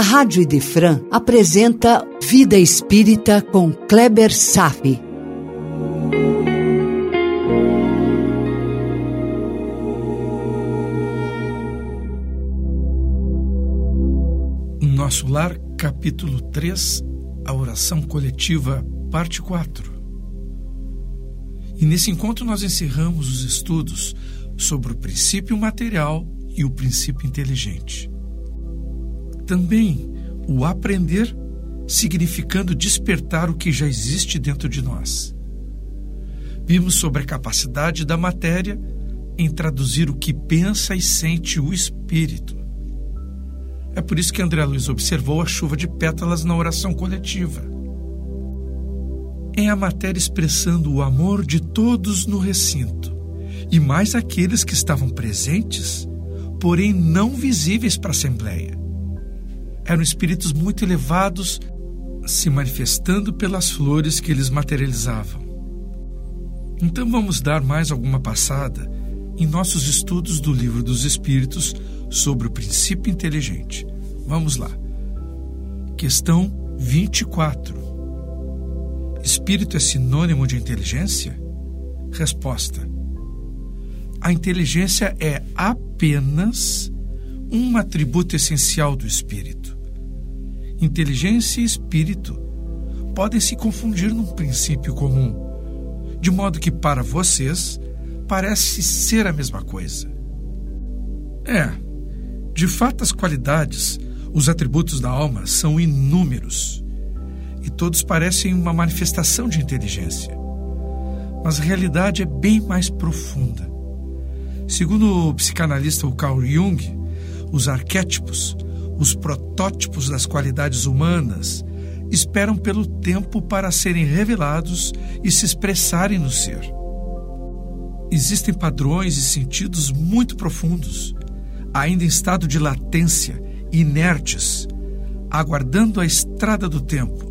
a Rádio Idefran apresenta Vida Espírita com Kleber Safi. Nosso Lar, capítulo 3, a oração coletiva, parte 4. E nesse encontro nós encerramos os estudos sobre o princípio material e o princípio inteligente. Também o aprender, significando despertar o que já existe dentro de nós. Vimos sobre a capacidade da matéria em traduzir o que pensa e sente o espírito. É por isso que André Luiz observou a chuva de pétalas na oração coletiva. É a matéria expressando o amor de todos no recinto, e mais aqueles que estavam presentes, porém não visíveis para a Assembleia eram espíritos muito elevados se manifestando pelas flores que eles materializavam. Então vamos dar mais alguma passada em nossos estudos do Livro dos Espíritos sobre o princípio inteligente. Vamos lá. Questão 24. Espírito é sinônimo de inteligência? Resposta: A inteligência é apenas um atributo essencial do espírito inteligência e espírito podem se confundir num princípio comum, de modo que para vocês parece ser a mesma coisa. É, de fato, as qualidades, os atributos da alma são inúmeros e todos parecem uma manifestação de inteligência. Mas a realidade é bem mais profunda. Segundo o psicanalista Carl Jung, os arquétipos os protótipos das qualidades humanas esperam pelo tempo para serem revelados e se expressarem no ser. Existem padrões e sentidos muito profundos, ainda em estado de latência, inertes, aguardando a estrada do tempo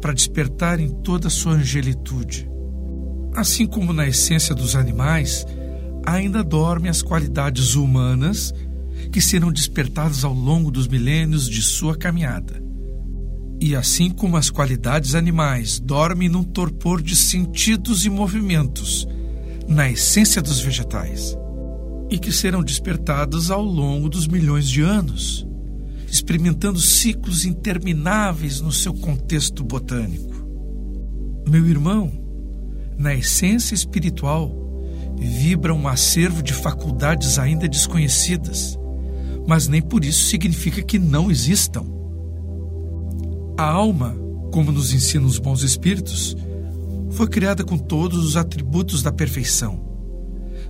para despertar em toda a sua angelitude. Assim como na essência dos animais, ainda dormem as qualidades humanas que serão despertados ao longo dos milênios de sua caminhada. E assim como as qualidades animais dormem num torpor de sentidos e movimentos, na essência dos vegetais, e que serão despertados ao longo dos milhões de anos, experimentando ciclos intermináveis no seu contexto botânico. Meu irmão, na essência espiritual, vibra um acervo de faculdades ainda desconhecidas mas nem por isso significa que não existam. A alma, como nos ensinam os bons espíritos, foi criada com todos os atributos da perfeição,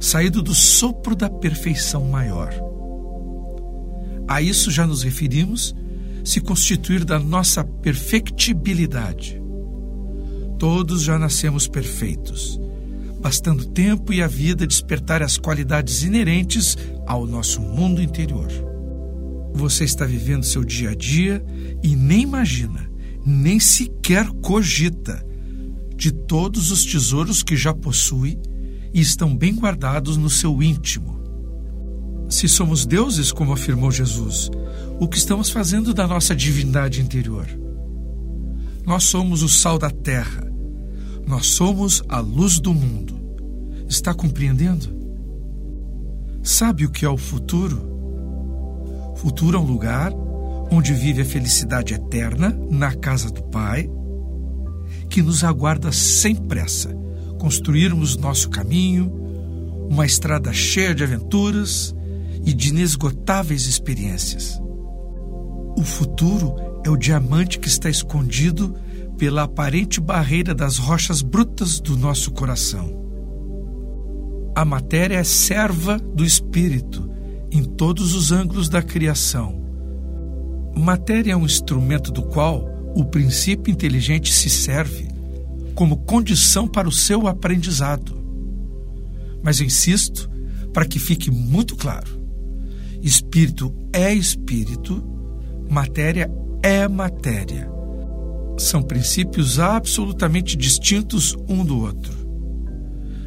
saído do sopro da perfeição maior. A isso já nos referimos se constituir da nossa perfectibilidade. Todos já nascemos perfeitos, bastando tempo e a vida despertar as qualidades inerentes ao nosso mundo interior. Você está vivendo seu dia a dia e nem imagina, nem sequer cogita de todos os tesouros que já possui e estão bem guardados no seu íntimo. Se somos deuses, como afirmou Jesus, o que estamos fazendo da nossa divindade interior? Nós somos o sal da terra. Nós somos a luz do mundo. Está compreendendo? Sabe o que é o futuro? Futuro é um lugar onde vive a felicidade eterna na casa do Pai, que nos aguarda sem pressa construirmos nosso caminho, uma estrada cheia de aventuras e de inesgotáveis experiências. O futuro é o diamante que está escondido pela aparente barreira das rochas brutas do nosso coração. A matéria é serva do espírito em todos os ângulos da criação. Matéria é um instrumento do qual o princípio inteligente se serve como condição para o seu aprendizado. Mas insisto para que fique muito claro: espírito é espírito, matéria é matéria. São princípios absolutamente distintos um do outro.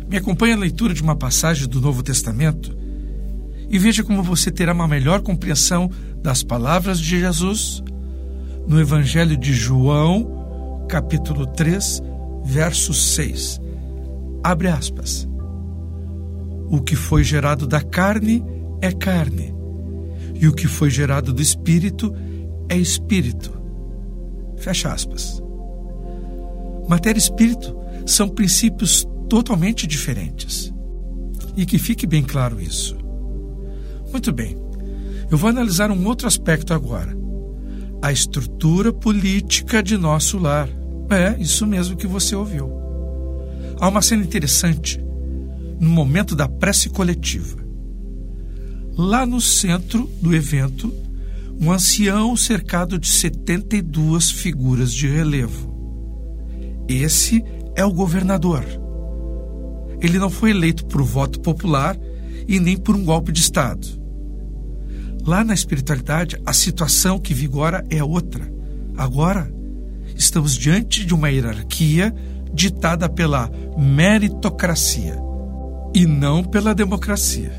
Me acompanhe a leitura de uma passagem do Novo Testamento e veja como você terá uma melhor compreensão das palavras de Jesus no Evangelho de João, capítulo 3, verso 6. Abre aspas. O que foi gerado da carne é carne, e o que foi gerado do espírito é espírito. Fecha aspas. Matéria e espírito são princípios totalmente diferentes. E que fique bem claro isso. Muito bem, eu vou analisar um outro aspecto agora: a estrutura política de nosso lar. É, isso mesmo que você ouviu. Há uma cena interessante no momento da prece coletiva. Lá no centro do evento, um ancião cercado de 72 figuras de relevo. Esse é o governador. Ele não foi eleito por voto popular e nem por um golpe de Estado. Lá na espiritualidade, a situação que vigora é outra. Agora, estamos diante de uma hierarquia ditada pela meritocracia e não pela democracia.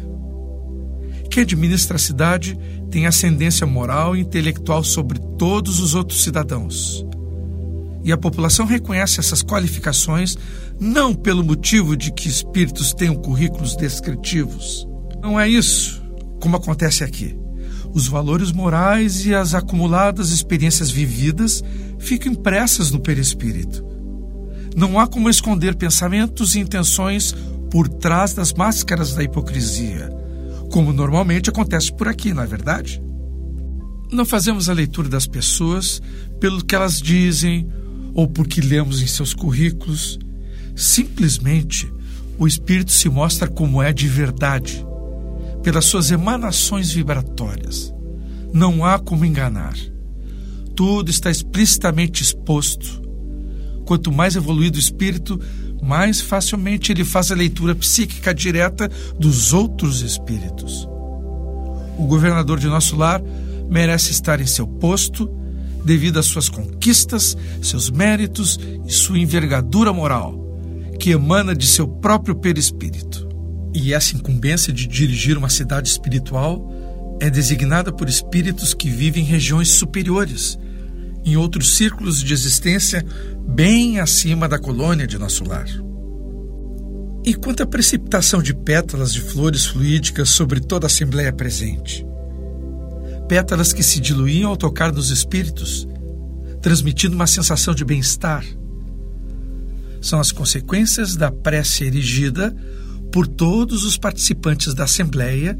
Quem administra a cidade tem ascendência moral e intelectual sobre todos os outros cidadãos. E a população reconhece essas qualificações não pelo motivo de que espíritos tenham currículos descritivos. Não é isso, como acontece aqui. Os valores morais e as acumuladas experiências vividas ficam impressas no perispírito. Não há como esconder pensamentos e intenções por trás das máscaras da hipocrisia, como normalmente acontece por aqui, não é verdade? Não fazemos a leitura das pessoas pelo que elas dizem ou porque lemos em seus currículos. Simplesmente, o espírito se mostra como é de verdade, pelas suas emanações vibratórias. Não há como enganar. Tudo está explicitamente exposto. Quanto mais evoluído o espírito, mais facilmente ele faz a leitura psíquica direta dos outros espíritos. O governador de nosso lar merece estar em seu posto devido às suas conquistas, seus méritos e sua envergadura moral, que emana de seu próprio perispírito. E essa incumbência de dirigir uma cidade espiritual é designada por espíritos que vivem em regiões superiores, em outros círculos de existência bem acima da colônia de nosso lar. E quanto à precipitação de pétalas de flores fluídicas sobre toda a Assembleia presente? pétalas que se diluíam ao tocar nos espíritos, transmitindo uma sensação de bem-estar. São as consequências da prece erigida por todos os participantes da Assembleia,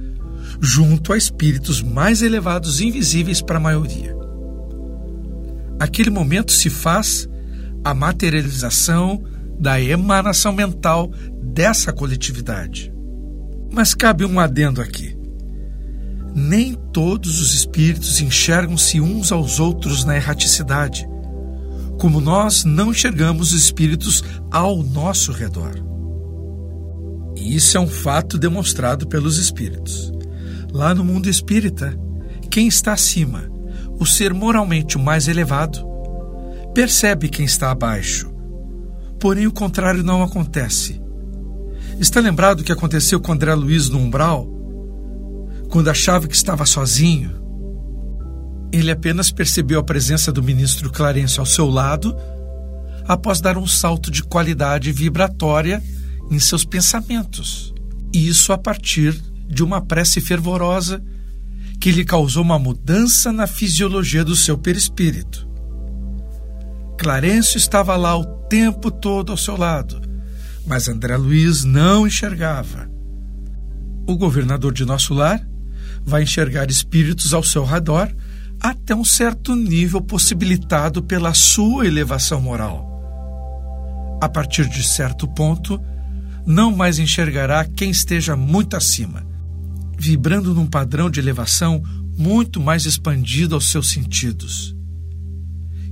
junto a espíritos mais elevados e invisíveis para a maioria. Aquele momento se faz a materialização da emanação mental dessa coletividade. Mas cabe um adendo aqui. Nem todos os espíritos enxergam-se uns aos outros na erraticidade, como nós não enxergamos os espíritos ao nosso redor. E isso é um fato demonstrado pelos espíritos. Lá no mundo espírita, quem está acima, o ser moralmente o mais elevado, percebe quem está abaixo. Porém, o contrário não acontece. Está lembrado o que aconteceu com André Luiz no umbral? Quando achava que estava sozinho, ele apenas percebeu a presença do ministro Clarence ao seu lado após dar um salto de qualidade vibratória em seus pensamentos. E isso a partir de uma prece fervorosa que lhe causou uma mudança na fisiologia do seu perispírito. Clarencio estava lá o tempo todo ao seu lado, mas André Luiz não enxergava. O governador de nosso lar vai enxergar espíritos ao seu redor até um certo nível possibilitado pela sua elevação moral. A partir de certo ponto, não mais enxergará quem esteja muito acima, vibrando num padrão de elevação muito mais expandido aos seus sentidos.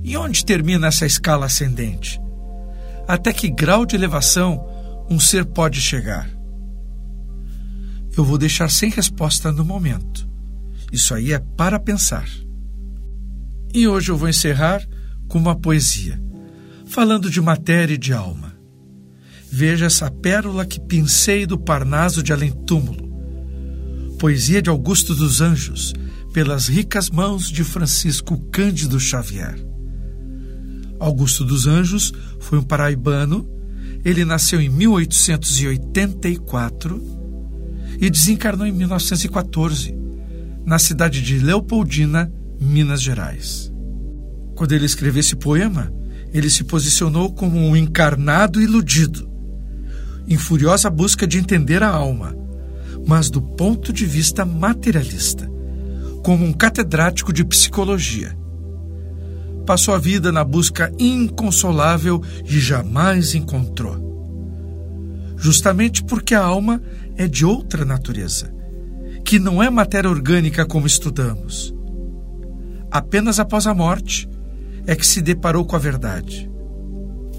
E onde termina essa escala ascendente? Até que grau de elevação um ser pode chegar? eu vou deixar sem resposta no momento. Isso aí é para pensar. E hoje eu vou encerrar com uma poesia, falando de matéria e de alma. Veja essa pérola que pincei do Parnaso de Além Túmulo. Poesia de Augusto dos Anjos, pelas ricas mãos de Francisco Cândido Xavier. Augusto dos Anjos foi um paraibano. Ele nasceu em 1884 e desencarnou em 1914, na cidade de Leopoldina, Minas Gerais. Quando ele escreveu esse poema, ele se posicionou como um encarnado iludido, em furiosa busca de entender a alma, mas do ponto de vista materialista, como um catedrático de psicologia. Passou a vida na busca inconsolável e jamais encontrou. Justamente porque a alma é de outra natureza, que não é matéria orgânica como estudamos. Apenas após a morte é que se deparou com a verdade.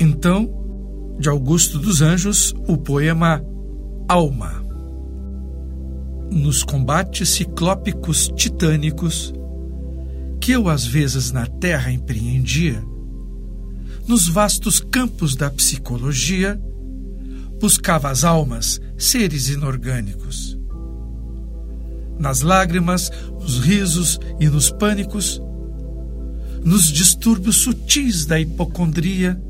Então, de Augusto dos Anjos, o poema Alma nos combates ciclópicos titânicos que eu às vezes na Terra empreendia, nos vastos campos da psicologia, buscava as almas, seres inorgânicos. Nas lágrimas, nos risos e nos pânicos, nos distúrbios sutis da hipocondria,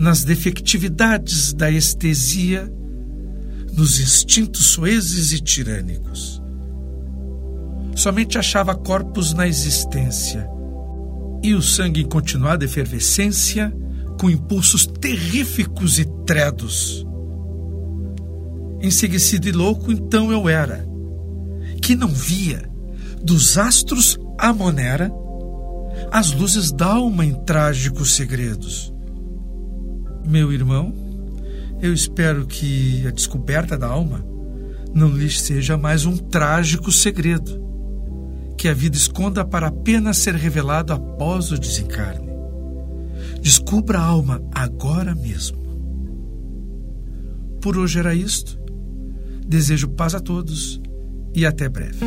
nas defectividades da estesia, nos instintos soezes e tirânicos. Somente achava corpos na existência e o sangue em continuada efervescência, com impulsos terríficos e tredos. Enseguecido e louco, então eu era, que não via, dos astros a monera, as luzes da alma em trágicos segredos. Meu irmão, eu espero que a descoberta da alma não lhes seja mais um trágico segredo, que a vida esconda para apenas ser revelado após o desencarne. Descubra a alma agora mesmo. Por hoje era isto. Desejo paz a todos e até breve.